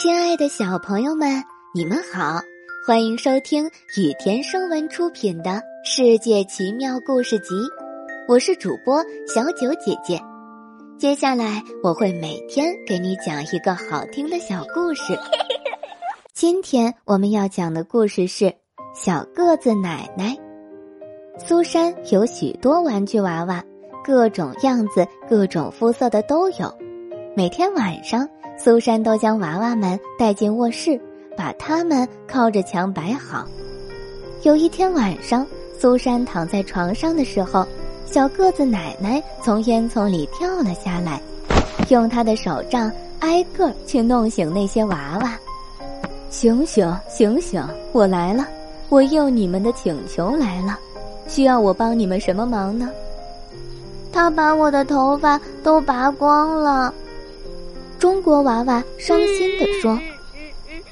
亲爱的小朋友们，你们好，欢迎收听雨田声文出品的《世界奇妙故事集》，我是主播小九姐姐。接下来我会每天给你讲一个好听的小故事。今天我们要讲的故事是《小个子奶奶》。苏珊有许多玩具娃娃，各种样子、各种肤色的都有。每天晚上，苏珊都将娃娃们带进卧室，把它们靠着墙摆好。有一天晚上，苏珊躺在床上的时候，小个子奶奶从烟囱里跳了下来，用她的手杖挨个去弄醒那些娃娃。醒醒，醒醒！我来了，我应你们的请求来了。需要我帮你们什么忙呢？他把我的头发都拔光了。中国娃娃伤心地说：“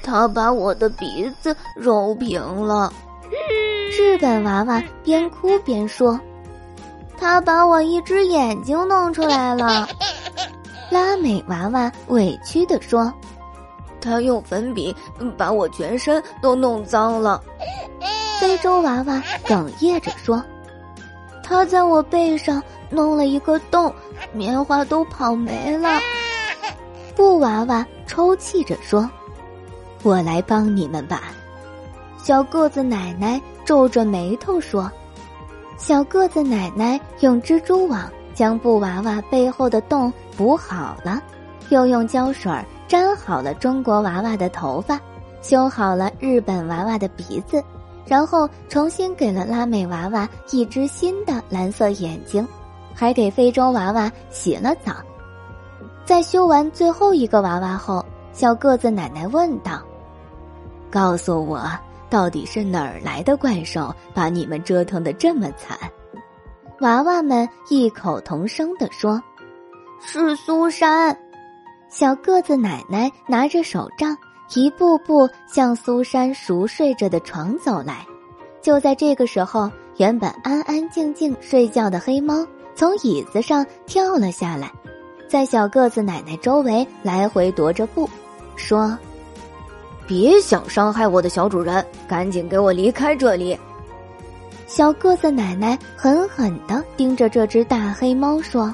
他把我的鼻子揉平了。”日本娃娃边哭边说：“他把我一只眼睛弄出来了。”拉美娃娃委屈地说：“他用粉笔把我全身都弄脏了。”非洲娃娃哽咽着说：“他在我背上弄了一个洞，棉花都跑没了。”布娃娃抽泣着说：“我来帮你们吧。”小个子奶奶皱着眉头说：“小个子奶奶用蜘蛛网将布娃娃背后的洞补好了，又用胶水粘好了中国娃娃的头发，修好了日本娃娃的鼻子。”然后重新给了拉美娃娃一只新的蓝色眼睛，还给非洲娃娃洗了澡。在修完最后一个娃娃后，小个子奶奶问道：“告诉我，到底是哪儿来的怪兽把你们折腾的这么惨？”娃娃们异口同声地说：“是苏珊。”小个子奶奶拿着手杖。一步步向苏珊熟睡着的床走来，就在这个时候，原本安安静静睡觉的黑猫从椅子上跳了下来，在小个子奶奶周围来回踱着步，说：“别想伤害我的小主人，赶紧给我离开这里！”小个子奶奶狠狠地盯着这只大黑猫说：“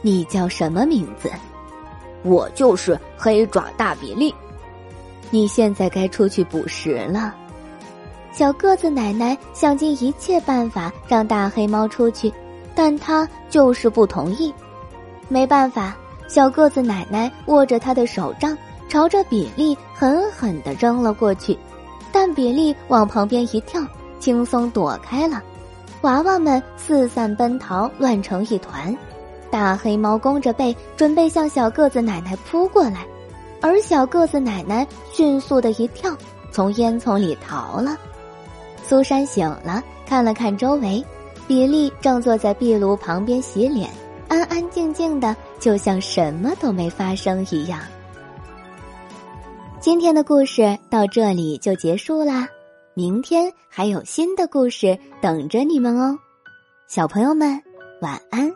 你叫什么名字？”“我就是黑爪大比利。”你现在该出去捕食了，小个子奶奶想尽一切办法让大黑猫出去，但它就是不同意。没办法，小个子奶奶握着他的手杖，朝着比利狠狠地扔了过去，但比利往旁边一跳，轻松躲开了。娃娃们四散奔逃，乱成一团。大黑猫弓着背，准备向小个子奶奶扑过来。而小个子奶奶迅速的一跳，从烟囱里逃了。苏珊醒了，看了看周围，比利正坐在壁炉旁边洗脸，安安静静的，就像什么都没发生一样。今天的故事到这里就结束啦，明天还有新的故事等着你们哦，小朋友们晚安。